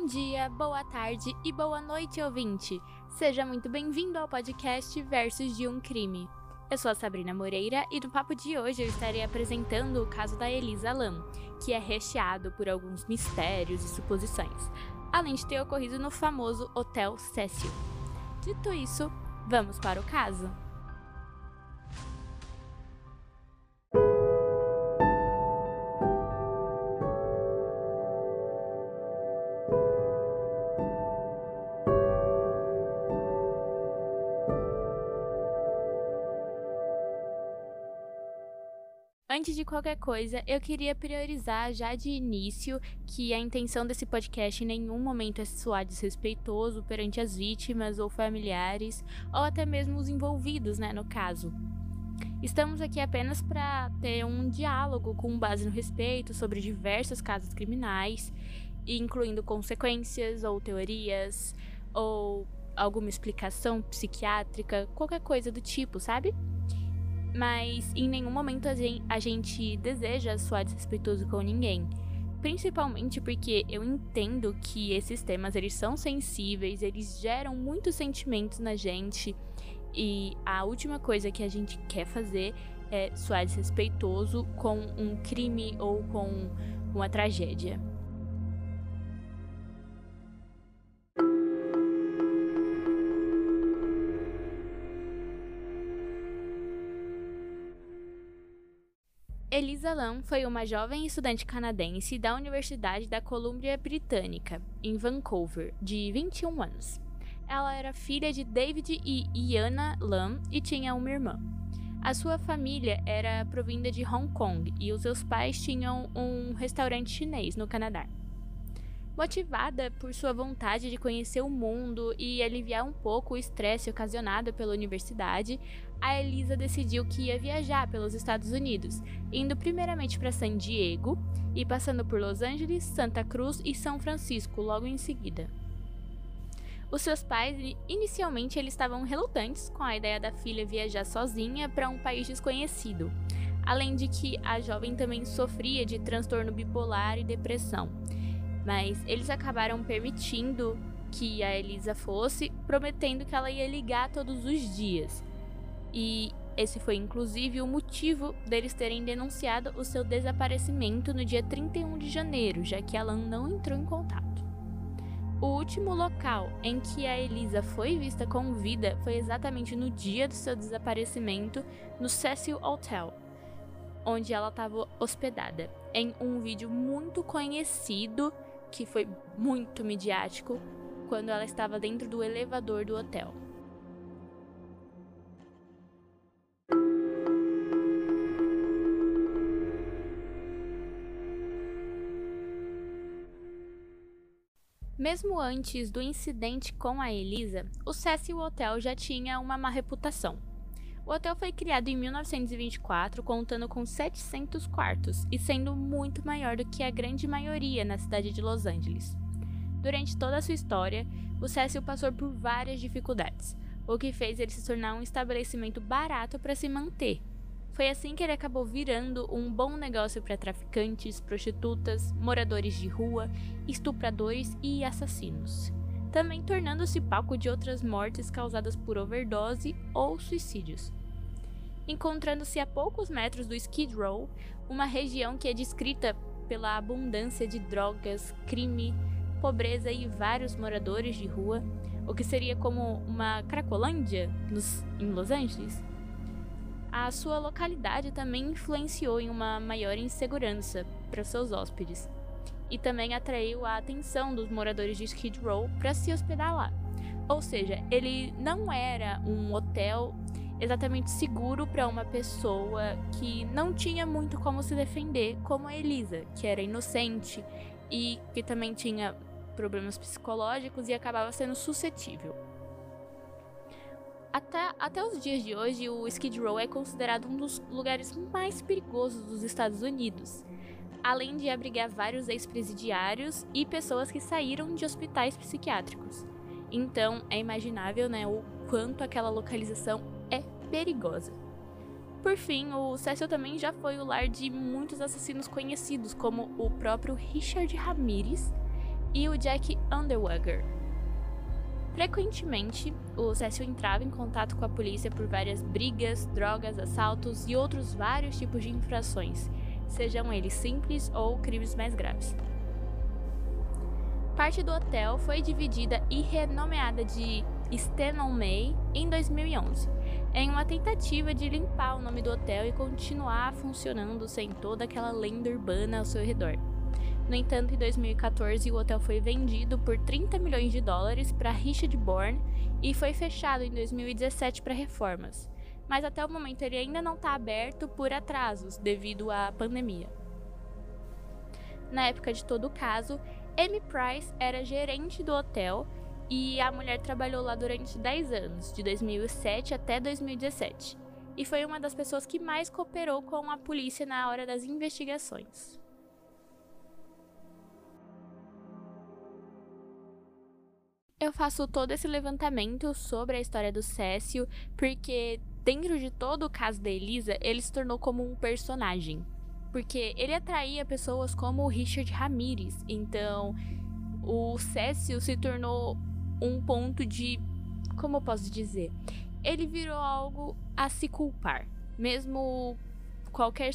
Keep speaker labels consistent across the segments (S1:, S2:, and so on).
S1: Bom dia, boa tarde e boa noite, ouvinte! Seja muito bem-vindo ao podcast Versos de um Crime. Eu sou a Sabrina Moreira e no papo de hoje eu estarei apresentando o caso da Elisa Lam, que é recheado por alguns mistérios e suposições, além de ter ocorrido no famoso Hotel Cecil. Dito isso, vamos para o caso. Antes de qualquer coisa, eu queria priorizar já de início que a intenção desse podcast em nenhum momento é soar desrespeitoso perante as vítimas ou familiares, ou até mesmo os envolvidos, né, no caso. Estamos aqui apenas para ter um diálogo com base no respeito sobre diversos casos criminais, incluindo consequências ou teorias ou alguma explicação psiquiátrica, qualquer coisa do tipo, sabe? Mas em nenhum momento a gente, deseja soar desrespeitoso com ninguém. Principalmente porque eu entendo que esses temas eles são sensíveis, eles geram muitos sentimentos na gente e a última coisa que a gente quer fazer é soar desrespeitoso com um crime ou com uma tragédia. Elisa Lam foi uma jovem estudante canadense da Universidade da Colômbia Britânica, em Vancouver, de 21 anos. Ela era filha de David e Iana Lam e tinha uma irmã. A sua família era provinda de Hong Kong e os seus pais tinham um restaurante chinês no Canadá. Motivada por sua vontade de conhecer o mundo e aliviar um pouco o estresse ocasionado pela universidade, a Elisa decidiu que ia viajar pelos Estados Unidos, indo primeiramente para San Diego e passando por Los Angeles, Santa Cruz e São Francisco logo em seguida. Os seus pais, inicialmente, eles estavam relutantes com a ideia da filha viajar sozinha para um país desconhecido, além de que a jovem também sofria de transtorno bipolar e depressão mas eles acabaram permitindo que a Elisa fosse, prometendo que ela ia ligar todos os dias. E esse foi inclusive o motivo deles terem denunciado o seu desaparecimento no dia 31 de janeiro, já que Alan não entrou em contato. O último local em que a Elisa foi vista com vida foi exatamente no dia do seu desaparecimento no Cecil Hotel, onde ela estava hospedada, em um vídeo muito conhecido que foi muito midiático quando ela estava dentro do elevador do hotel. Mesmo antes do incidente com a Elisa, o Cecil Hotel já tinha uma má reputação. O hotel foi criado em 1924, contando com 700 quartos e sendo muito maior do que a grande maioria na cidade de Los Angeles. Durante toda a sua história, o Cecil passou por várias dificuldades, o que fez ele se tornar um estabelecimento barato para se manter. Foi assim que ele acabou virando um bom negócio para traficantes, prostitutas, moradores de rua, estupradores e assassinos também tornando-se palco de outras mortes causadas por overdose ou suicídios encontrando-se a poucos metros do Skid Row, uma região que é descrita pela abundância de drogas, crime, pobreza e vários moradores de rua, o que seria como uma Cracolândia nos, em Los Angeles. A sua localidade também influenciou em uma maior insegurança para seus hóspedes e também atraiu a atenção dos moradores de Skid Row para se hospedar lá. Ou seja, ele não era um hotel exatamente seguro para uma pessoa que não tinha muito como se defender, como a Elisa, que era inocente e que também tinha problemas psicológicos e acabava sendo suscetível. Até, até os dias de hoje, o Skid Row é considerado um dos lugares mais perigosos dos Estados Unidos, além de abrigar vários ex-presidiários e pessoas que saíram de hospitais psiquiátricos. Então, é imaginável né, o quanto aquela localização perigosa. Por fim, o Cecil também já foi o lar de muitos assassinos conhecidos, como o próprio Richard Ramirez e o Jack Underwager. Frequentemente, o Cecil entrava em contato com a polícia por várias brigas, drogas, assaltos e outros vários tipos de infrações, sejam eles simples ou crimes mais graves. Parte do hotel foi dividida e renomeada de Stanton May em 2011, em uma tentativa de limpar o nome do hotel e continuar funcionando sem toda aquela lenda urbana ao seu redor. No entanto, em 2014, o hotel foi vendido por 30 milhões de dólares para Richard Bourne e foi fechado em 2017 para reformas. Mas até o momento ele ainda não está aberto por atrasos devido à pandemia. Na época de todo o caso, Amy Price era gerente do hotel e a mulher trabalhou lá durante 10 anos, de 2007 até 2017, e foi uma das pessoas que mais cooperou com a polícia na hora das investigações. Eu faço todo esse levantamento sobre a história do Cécio porque dentro de todo o caso da Elisa, ele se tornou como um personagem. Porque ele atraía pessoas como o Richard Ramirez. Então, o Cécio se tornou um ponto de. Como eu posso dizer? Ele virou algo a se culpar. Mesmo qualquer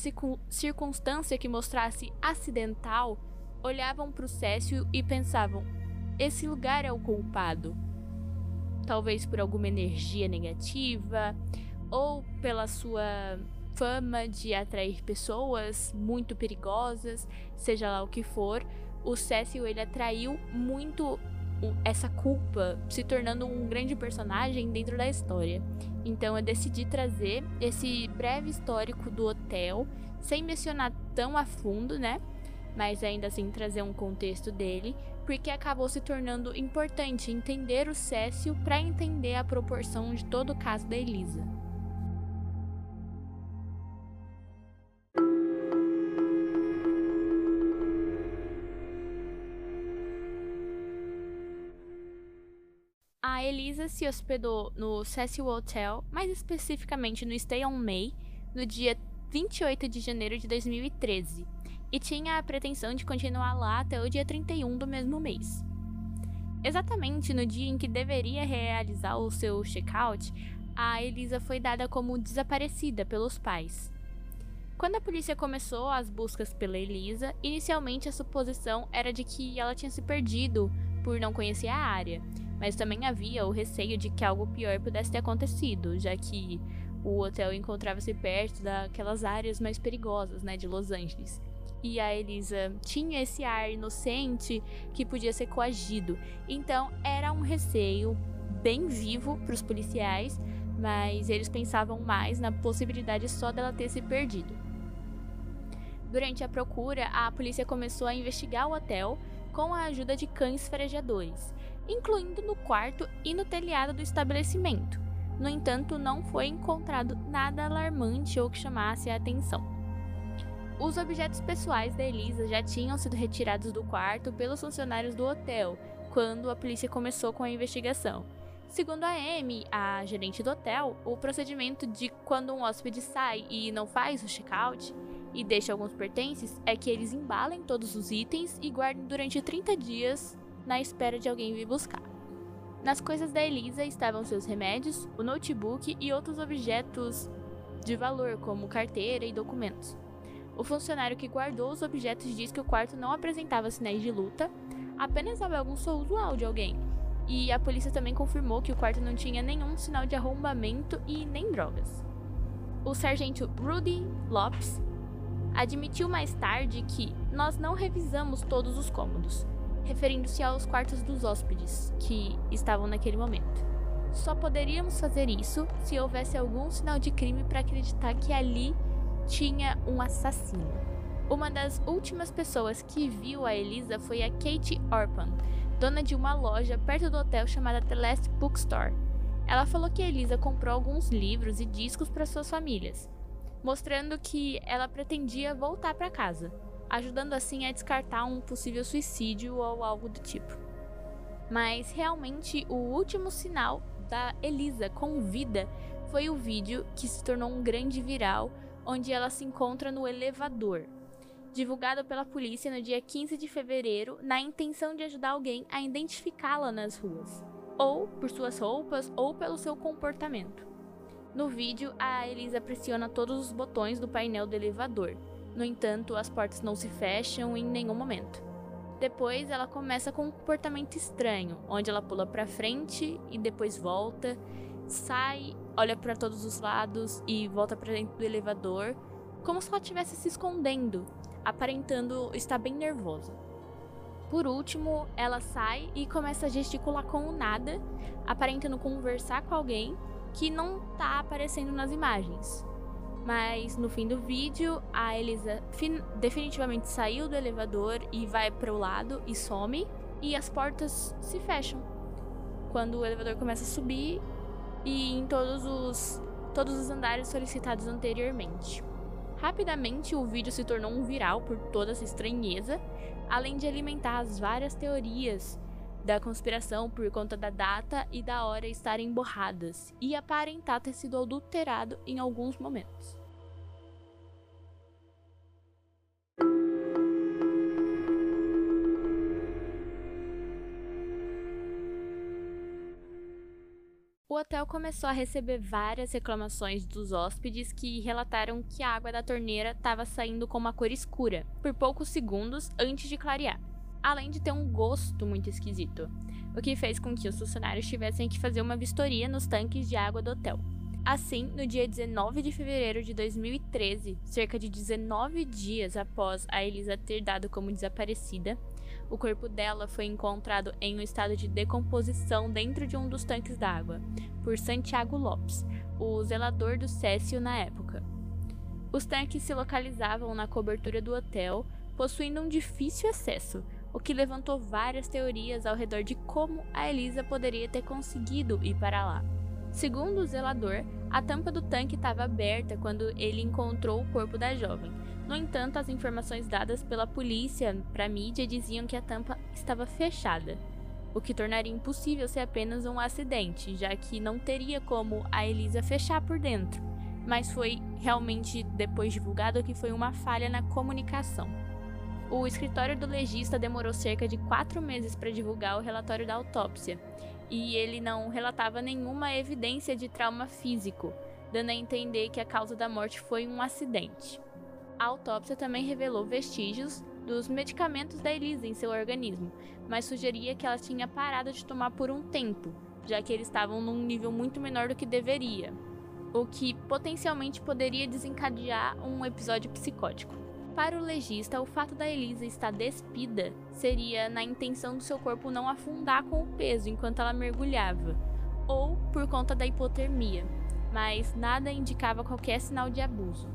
S1: circunstância que mostrasse acidental, olhavam para o Cécio e pensavam: esse lugar é o culpado. Talvez por alguma energia negativa ou pela sua fama de atrair pessoas muito perigosas, seja lá o que for. O Cecil ele atraiu muito essa culpa, se tornando um grande personagem dentro da história. Então eu decidi trazer esse breve histórico do hotel, sem mencionar tão a fundo, né? Mas ainda assim trazer um contexto dele, porque acabou se tornando importante entender o Cécio para entender a proporção de todo o caso da Elisa. Elisa se hospedou no Cecil Hotel, mais especificamente no Stay on May, no dia 28 de janeiro de 2013 e tinha a pretensão de continuar lá até o dia 31 do mesmo mês. Exatamente no dia em que deveria realizar o seu check-out, a Elisa foi dada como desaparecida pelos pais. Quando a polícia começou as buscas pela Elisa, inicialmente a suposição era de que ela tinha se perdido por não conhecer a área, mas também havia o receio de que algo pior pudesse ter acontecido, já que o hotel encontrava-se perto daquelas áreas mais perigosas, né, de Los Angeles e a Elisa tinha esse ar inocente que podia ser coagido. Então era um receio bem vivo para os policiais, mas eles pensavam mais na possibilidade só dela ter se perdido. Durante a procura, a polícia começou a investigar o hotel com a ajuda de cães farejadores, incluindo no quarto e no telhado do estabelecimento. No entanto, não foi encontrado nada alarmante ou que chamasse a atenção. Os objetos pessoais da Elisa já tinham sido retirados do quarto pelos funcionários do hotel quando a polícia começou com a investigação. Segundo a Amy, a gerente do hotel, o procedimento de quando um hóspede sai e não faz o check-out e deixa alguns pertences é que eles embalem todos os itens e guardem durante 30 dias na espera de alguém vir buscar. Nas coisas da Elisa estavam seus remédios, o notebook e outros objetos de valor, como carteira e documentos. O funcionário que guardou os objetos diz que o quarto não apresentava sinais de luta, apenas havia algum usual de alguém. E a polícia também confirmou que o quarto não tinha nenhum sinal de arrombamento e nem drogas. O sargento Rudy Lopes admitiu mais tarde que nós não revisamos todos os cômodos, referindo-se aos quartos dos hóspedes que estavam naquele momento. Só poderíamos fazer isso se houvesse algum sinal de crime para acreditar que ali tinha um assassino. Uma das últimas pessoas que viu a Elisa foi a Kate Orpan, dona de uma loja perto do hotel chamada The Last Bookstore. Ela falou que a Elisa comprou alguns livros e discos para suas famílias, mostrando que ela pretendia voltar para casa, ajudando assim a descartar um possível suicídio ou algo do tipo. Mas realmente o último sinal da Elisa com vida foi o vídeo que se tornou um grande viral onde ela se encontra no elevador. divulgado pela polícia no dia 15 de fevereiro, na intenção de ajudar alguém a identificá-la nas ruas, ou por suas roupas ou pelo seu comportamento. No vídeo, a Elisa pressiona todos os botões do painel do elevador. No entanto, as portas não se fecham em nenhum momento. Depois, ela começa com um comportamento estranho, onde ela pula para frente e depois volta, sai, olha para todos os lados e volta para dentro do elevador, como se ela estivesse se escondendo, aparentando estar bem nervosa. Por último, ela sai e começa a gesticular com o nada, aparentando conversar com alguém que não tá aparecendo nas imagens. Mas no fim do vídeo, a Elisa definitivamente saiu do elevador e vai para o lado e some, e as portas se fecham. Quando o elevador começa a subir e em todos os todos os andares solicitados anteriormente. Rapidamente, o vídeo se tornou um viral por toda essa estranheza, além de alimentar as várias teorias da conspiração por conta da data e da hora estarem borradas e aparentar ter sido adulterado em alguns momentos. O hotel começou a receber várias reclamações dos hóspedes que relataram que a água da torneira estava saindo com uma cor escura por poucos segundos antes de clarear além de ter um gosto muito esquisito, o que fez com que os funcionários tivessem que fazer uma vistoria nos tanques de água do hotel. Assim, no dia 19 de fevereiro de 2013, cerca de 19 dias após a Elisa ter dado como desaparecida, o corpo dela foi encontrado em um estado de decomposição dentro de um dos tanques d'água, por Santiago Lopes, o zelador do Cécio na época. Os tanques se localizavam na cobertura do hotel, possuindo um difícil acesso, o que levantou várias teorias ao redor de como a Elisa poderia ter conseguido ir para lá. Segundo o zelador, a tampa do tanque estava aberta quando ele encontrou o corpo da jovem. No entanto, as informações dadas pela polícia para a mídia diziam que a tampa estava fechada, o que tornaria impossível ser apenas um acidente, já que não teria como a Elisa fechar por dentro. Mas foi realmente depois divulgado que foi uma falha na comunicação. O escritório do legista demorou cerca de quatro meses para divulgar o relatório da autópsia, e ele não relatava nenhuma evidência de trauma físico, dando a entender que a causa da morte foi um acidente. A autópsia também revelou vestígios dos medicamentos da Elisa em seu organismo, mas sugeria que ela tinha parado de tomar por um tempo, já que eles estavam num nível muito menor do que deveria, o que potencialmente poderia desencadear um episódio psicótico. Para o legista, o fato da Elisa estar despida seria na intenção do seu corpo não afundar com o peso enquanto ela mergulhava, ou por conta da hipotermia, mas nada indicava qualquer sinal de abuso.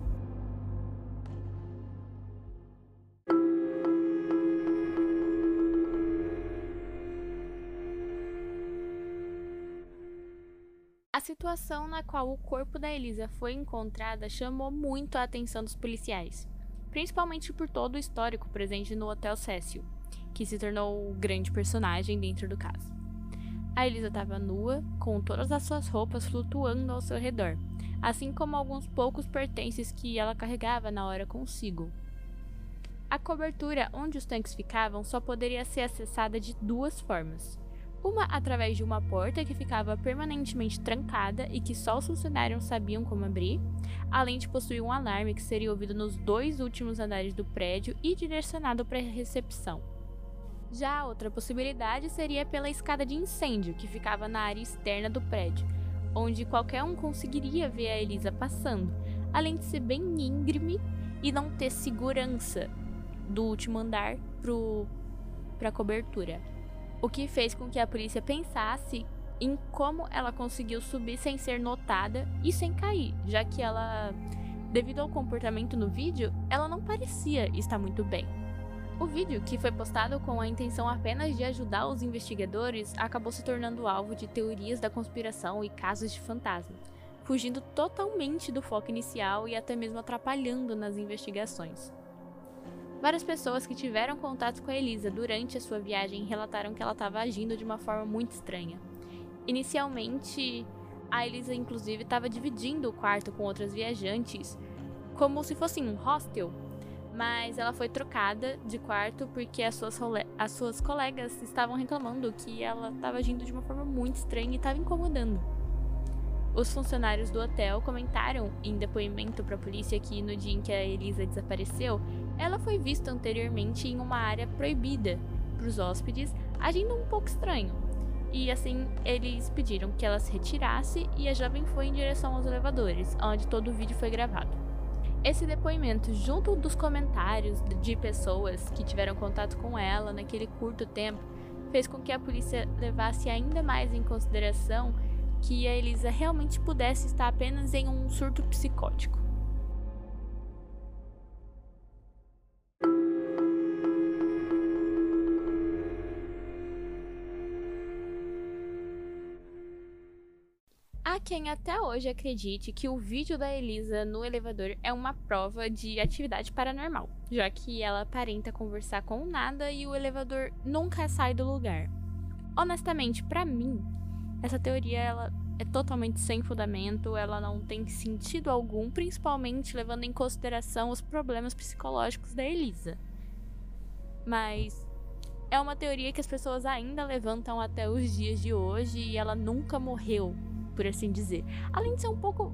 S1: A situação na qual o corpo da Elisa foi encontrada chamou muito a atenção dos policiais principalmente por todo o histórico presente no Hotel Cecil, que se tornou o grande personagem dentro do caso. A Elisa estava nua, com todas as suas roupas flutuando ao seu redor, assim como alguns poucos pertences que ela carregava na hora consigo. A cobertura onde os tanques ficavam só poderia ser acessada de duas formas. Uma através de uma porta que ficava permanentemente trancada e que só os funcionários sabiam como abrir, além de possuir um alarme que seria ouvido nos dois últimos andares do prédio e direcionado para a recepção. Já a outra possibilidade seria pela escada de incêndio que ficava na área externa do prédio, onde qualquer um conseguiria ver a Elisa passando, além de ser bem íngreme e não ter segurança do último andar para a cobertura o que fez com que a polícia pensasse em como ela conseguiu subir sem ser notada e sem cair, já que ela, devido ao comportamento no vídeo, ela não parecia estar muito bem. O vídeo, que foi postado com a intenção apenas de ajudar os investigadores, acabou se tornando alvo de teorias da conspiração e casos de fantasma, fugindo totalmente do foco inicial e até mesmo atrapalhando nas investigações. Várias pessoas que tiveram contato com a Elisa durante a sua viagem relataram que ela estava agindo de uma forma muito estranha. Inicialmente, a Elisa inclusive estava dividindo o quarto com outras viajantes, como se fosse um hostel, mas ela foi trocada de quarto porque as suas, as suas colegas estavam reclamando que ela estava agindo de uma forma muito estranha e estava incomodando. Os funcionários do hotel comentaram em depoimento para a polícia que no dia em que a Elisa desapareceu, ela foi vista anteriormente em uma área proibida para os hóspedes, agindo um pouco estranho. E assim, eles pediram que ela se retirasse e a jovem foi em direção aos elevadores, onde todo o vídeo foi gravado. Esse depoimento, junto dos comentários de pessoas que tiveram contato com ela naquele curto tempo, fez com que a polícia levasse ainda mais em consideração que a Elisa realmente pudesse estar apenas em um surto psicótico. Quem até hoje acredite que o vídeo da Elisa no elevador é uma prova de atividade paranormal, já que ela aparenta conversar com nada e o elevador nunca sai do lugar. Honestamente, para mim, essa teoria ela é totalmente sem fundamento, ela não tem sentido algum, principalmente levando em consideração os problemas psicológicos da Elisa. Mas é uma teoria que as pessoas ainda levantam até os dias de hoje e ela nunca morreu, por assim dizer. Além de ser um pouco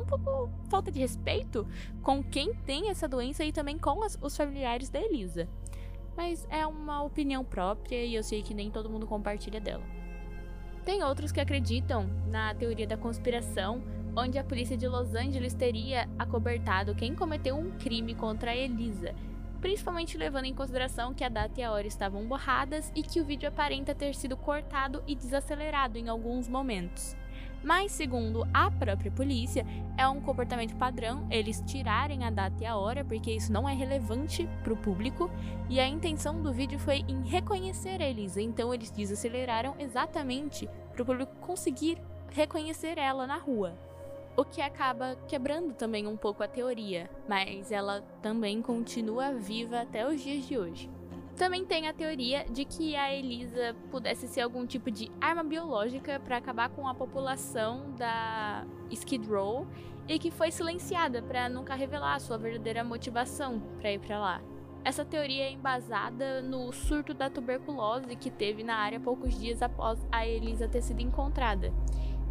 S1: um pouco falta de respeito com quem tem essa doença e também com as, os familiares da Elisa. Mas é uma opinião própria e eu sei que nem todo mundo compartilha dela. Tem outros que acreditam na teoria da conspiração, onde a polícia de Los Angeles teria acobertado quem cometeu um crime contra a Elisa, principalmente levando em consideração que a data e a hora estavam borradas e que o vídeo aparenta ter sido cortado e desacelerado em alguns momentos. Mas, segundo a própria polícia, é um comportamento padrão eles tirarem a data e a hora, porque isso não é relevante para o público, e a intenção do vídeo foi em reconhecer eles, então eles desaceleraram exatamente para o público conseguir reconhecer ela na rua. O que acaba quebrando também um pouco a teoria, mas ela também continua viva até os dias de hoje. Também tem a teoria de que a Elisa pudesse ser algum tipo de arma biológica para acabar com a população da Skid Row e que foi silenciada para nunca revelar sua verdadeira motivação para ir para lá. Essa teoria é embasada no surto da tuberculose que teve na área poucos dias após a Elisa ter sido encontrada.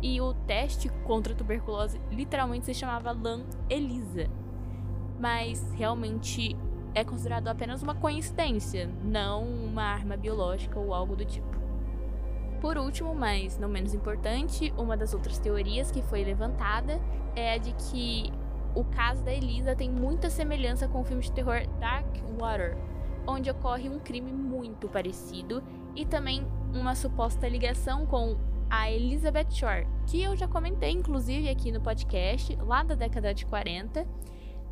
S1: E o teste contra a tuberculose literalmente se chamava Lan Elisa. Mas realmente é considerado apenas uma coincidência, não uma arma biológica ou algo do tipo. Por último, mas não menos importante, uma das outras teorias que foi levantada é a de que o caso da Elisa tem muita semelhança com o filme de terror Dark Water, onde ocorre um crime muito parecido e também uma suposta ligação com a Elizabeth Shore, que eu já comentei inclusive aqui no podcast, lá da década de 40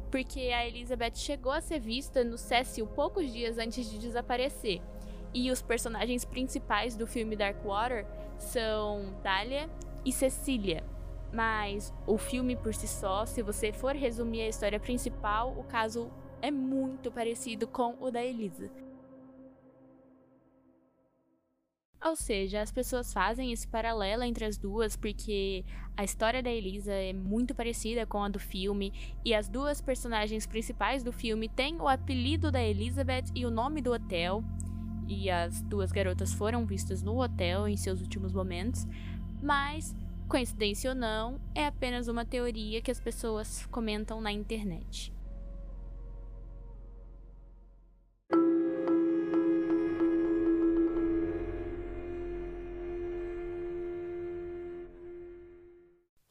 S1: porque a Elizabeth chegou a ser vista no Cecil poucos dias antes de desaparecer. E os personagens principais do filme Dark Water são Dahlia e Cecília. Mas o filme por si só, se você for resumir a história principal, o caso é muito parecido com o da Elisa. Ou seja, as pessoas fazem esse paralelo entre as duas porque a história da Elisa é muito parecida com a do filme e as duas personagens principais do filme têm o apelido da Elizabeth e o nome do hotel. E as duas garotas foram vistas no hotel em seus últimos momentos, mas coincidência ou não, é apenas uma teoria que as pessoas comentam na internet.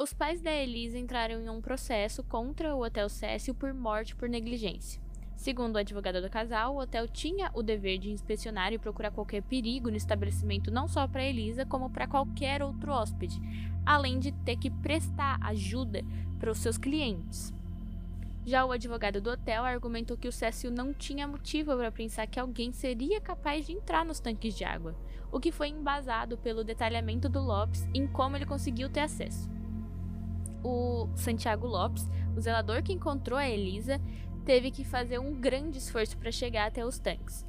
S1: Os pais da Elisa entraram em um processo contra o Hotel Cécio por morte por negligência. Segundo o advogado do casal, o hotel tinha o dever de inspecionar e procurar qualquer perigo no estabelecimento não só para Elisa, como para qualquer outro hóspede, além de ter que prestar ajuda para os seus clientes. Já o advogado do hotel argumentou que o Cécio não tinha motivo para pensar que alguém seria capaz de entrar nos tanques de água, o que foi embasado pelo detalhamento do Lopes em como ele conseguiu ter acesso o Santiago Lopes, o zelador que encontrou a Elisa, teve que fazer um grande esforço para chegar até os tanques.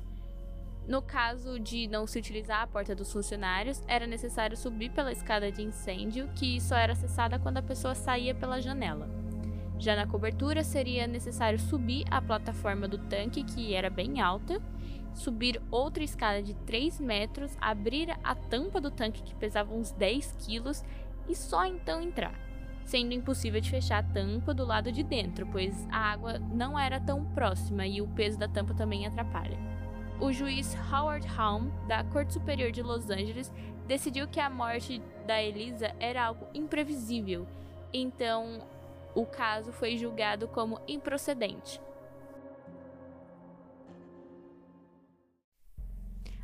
S1: No caso de não se utilizar a porta dos funcionários, era necessário subir pela escada de incêndio, que só era acessada quando a pessoa saía pela janela. Já na cobertura, seria necessário subir a plataforma do tanque, que era bem alta, subir outra escada de 3 metros, abrir a tampa do tanque, que pesava uns 10 quilos, e só então entrar, sendo impossível de fechar a tampa do lado de dentro, pois a água não era tão próxima e o peso da tampa também atrapalha. O juiz Howard Halm, da Corte Superior de Los Angeles, decidiu que a morte da Elisa era algo imprevisível, então o caso foi julgado como improcedente.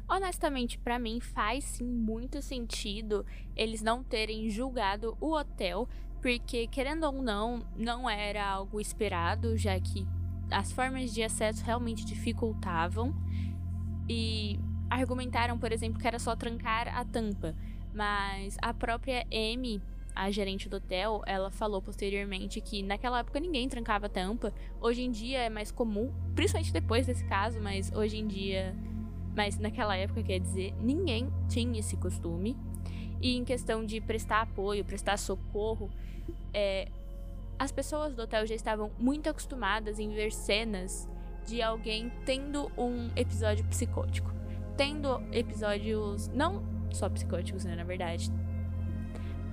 S1: Honestamente, para mim faz sim muito sentido eles não terem julgado o hotel, porque querendo ou não, não era algo esperado, já que as formas de acesso realmente dificultavam e argumentaram, por exemplo, que era só trancar a tampa, mas a própria Amy a gerente do hotel, ela falou posteriormente que naquela época ninguém trancava a tampa. Hoje em dia é mais comum, principalmente depois desse caso, mas hoje em dia, mas naquela época, quer dizer, ninguém tinha esse costume. E em questão de prestar apoio, prestar socorro, é, as pessoas do hotel já estavam muito acostumadas em ver cenas de alguém tendo um episódio psicótico. Tendo episódios não só psicóticos, né, na verdade,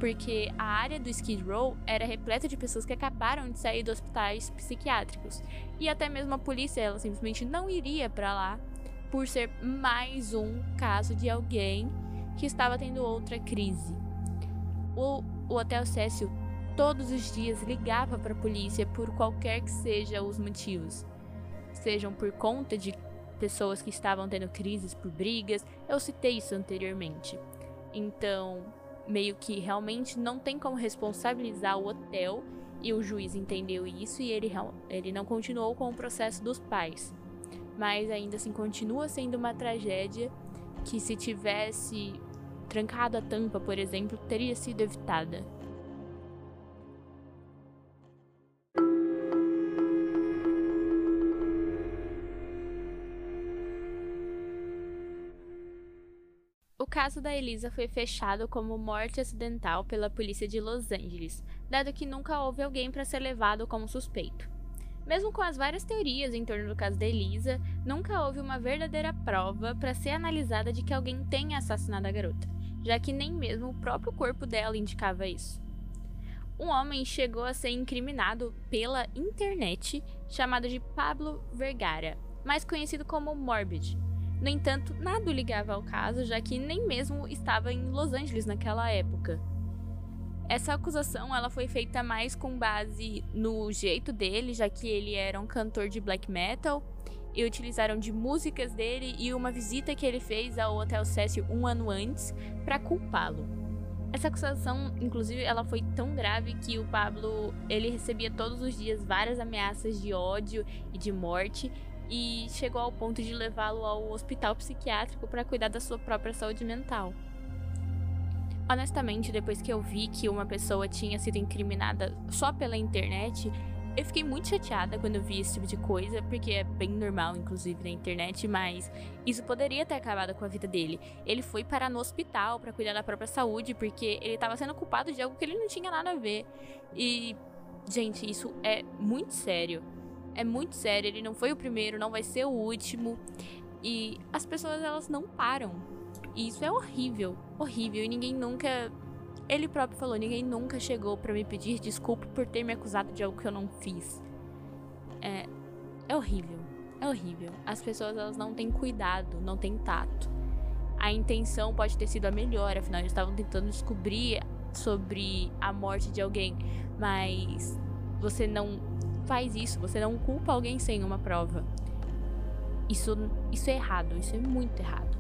S1: porque a área do Skid Row era repleta de pessoas que acabaram de sair de hospitais psiquiátricos. E até mesmo a polícia, ela simplesmente não iria para lá por ser mais um caso de alguém que estava tendo outra crise. O, o Hotel Cecil todos os dias ligava para a polícia por qualquer que seja os motivos. Sejam por conta de pessoas que estavam tendo crises por brigas, eu citei isso anteriormente. Então, meio que realmente não tem como responsabilizar o hotel e o juiz entendeu isso e ele, ele não continuou com o processo dos pais. Mas ainda assim continua sendo uma tragédia que se tivesse trancado a tampa, por exemplo, teria sido evitada. caso da Elisa foi fechado como morte acidental pela polícia de Los Angeles, dado que nunca houve alguém para ser levado como suspeito. Mesmo com as várias teorias em torno do caso da Elisa, nunca houve uma verdadeira prova para ser analisada de que alguém tenha assassinado a garota, já que nem mesmo o próprio corpo dela indicava isso. Um homem chegou a ser incriminado pela internet, chamado de Pablo Vergara, mais conhecido como Morbid, no entanto, nada ligava ao caso, já que nem mesmo estava em Los Angeles naquela época. Essa acusação ela foi feita mais com base no jeito dele, já que ele era um cantor de black metal, e utilizaram de músicas dele e uma visita que ele fez ao Hotel Cecil um ano antes para culpá-lo. Essa acusação, inclusive, ela foi tão grave que o Pablo ele recebia todos os dias várias ameaças de ódio e de morte e chegou ao ponto de levá-lo ao hospital psiquiátrico para cuidar da sua própria saúde mental. Honestamente, depois que eu vi que uma pessoa tinha sido incriminada só pela internet, eu fiquei muito chateada quando eu vi esse tipo de coisa, porque é bem normal, inclusive, na internet, mas isso poderia ter acabado com a vida dele. Ele foi parar no hospital para cuidar da própria saúde, porque ele estava sendo culpado de algo que ele não tinha nada a ver. E, gente, isso é muito sério é muito sério, ele não foi o primeiro, não vai ser o último. E as pessoas elas não param. E isso é horrível, horrível. E ninguém nunca. Ele próprio falou: ninguém nunca chegou para me pedir desculpa por ter me acusado de algo que eu não fiz. É, é horrível, é horrível. As pessoas elas não têm cuidado, não têm tato. A intenção pode ter sido a melhor, afinal eles estavam tentando descobrir sobre a morte de alguém, mas você não faz isso, você não culpa alguém sem uma prova. Isso, isso é errado, isso é muito errado.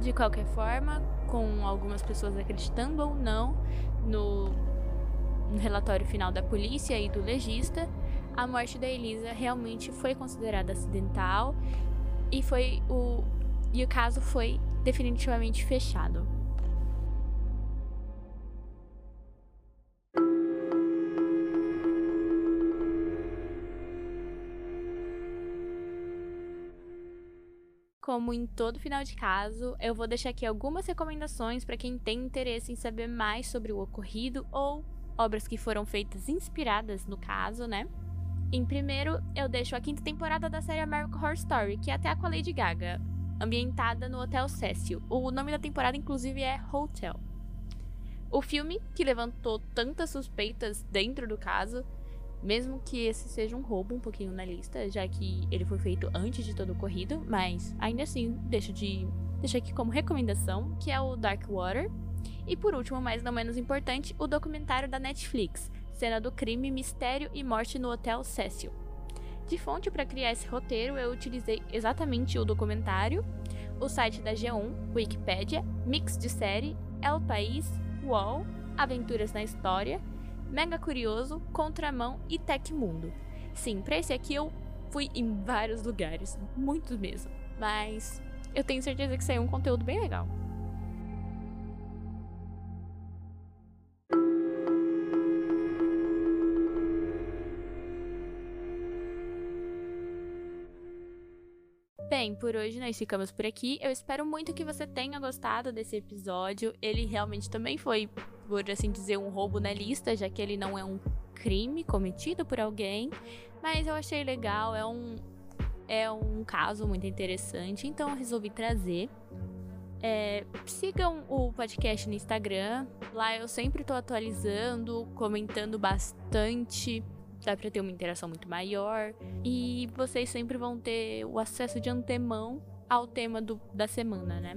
S1: De qualquer forma, com algumas pessoas acreditando ou não no, no relatório final da polícia e do legista, a morte da Elisa realmente foi considerada acidental e foi o e o caso foi definitivamente fechado. Como em todo final de caso, eu vou deixar aqui algumas recomendações para quem tem interesse em saber mais sobre o ocorrido ou obras que foram feitas inspiradas no caso, né? Em primeiro, eu deixo a quinta temporada da série American Horror Story, que é até com a Lady Gaga, ambientada no Hotel Cecil. O nome da temporada, inclusive, é Hotel. O filme, que levantou tantas suspeitas dentro do caso, mesmo que esse seja um roubo um pouquinho na lista, já que ele foi feito antes de todo o ocorrido, mas ainda assim deixo de deixar aqui como recomendação, que é o Dark Water. E por último, mas não menos importante, o documentário da Netflix, Cena do Crime, Mistério e Morte no Hotel Cecil. De fonte para criar esse roteiro, eu utilizei exatamente o documentário, o site da G1, Wikipedia, Mix de Série, El País, UOL, Aventuras na História Mega Curioso, Contramão e Tecmundo. Sim, pra esse aqui eu fui em vários lugares, muitos mesmo. Mas eu tenho certeza que saiu um conteúdo bem legal. Bem, por hoje nós ficamos por aqui. Eu espero muito que você tenha gostado desse episódio. Ele realmente também foi por assim dizer, um roubo na lista, já que ele não é um crime cometido por alguém, mas eu achei legal, é um, é um caso muito interessante, então eu resolvi trazer. É, sigam o podcast no Instagram, lá eu sempre estou atualizando, comentando bastante, dá para ter uma interação muito maior e vocês sempre vão ter o acesso de antemão ao tema do, da semana, né?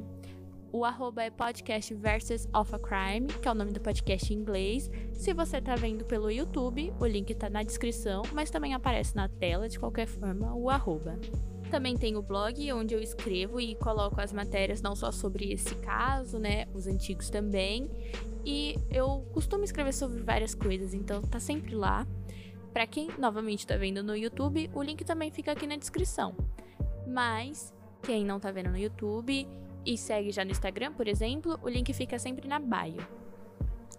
S1: O arroba é podcast versus of a crime, que é o nome do podcast em inglês. Se você tá vendo pelo YouTube, o link tá na descrição, mas também aparece na tela de qualquer forma o arroba. Também tem o blog onde eu escrevo e coloco as matérias não só sobre esse caso, né, os antigos também. E eu costumo escrever sobre várias coisas, então tá sempre lá. Para quem novamente tá vendo no YouTube, o link também fica aqui na descrição. Mas quem não tá vendo no YouTube, e segue já no Instagram, por exemplo, o link fica sempre na bio.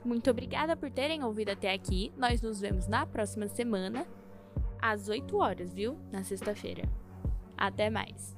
S1: Muito obrigada por terem ouvido até aqui. Nós nos vemos na próxima semana, às 8 horas, viu? Na sexta-feira. Até mais!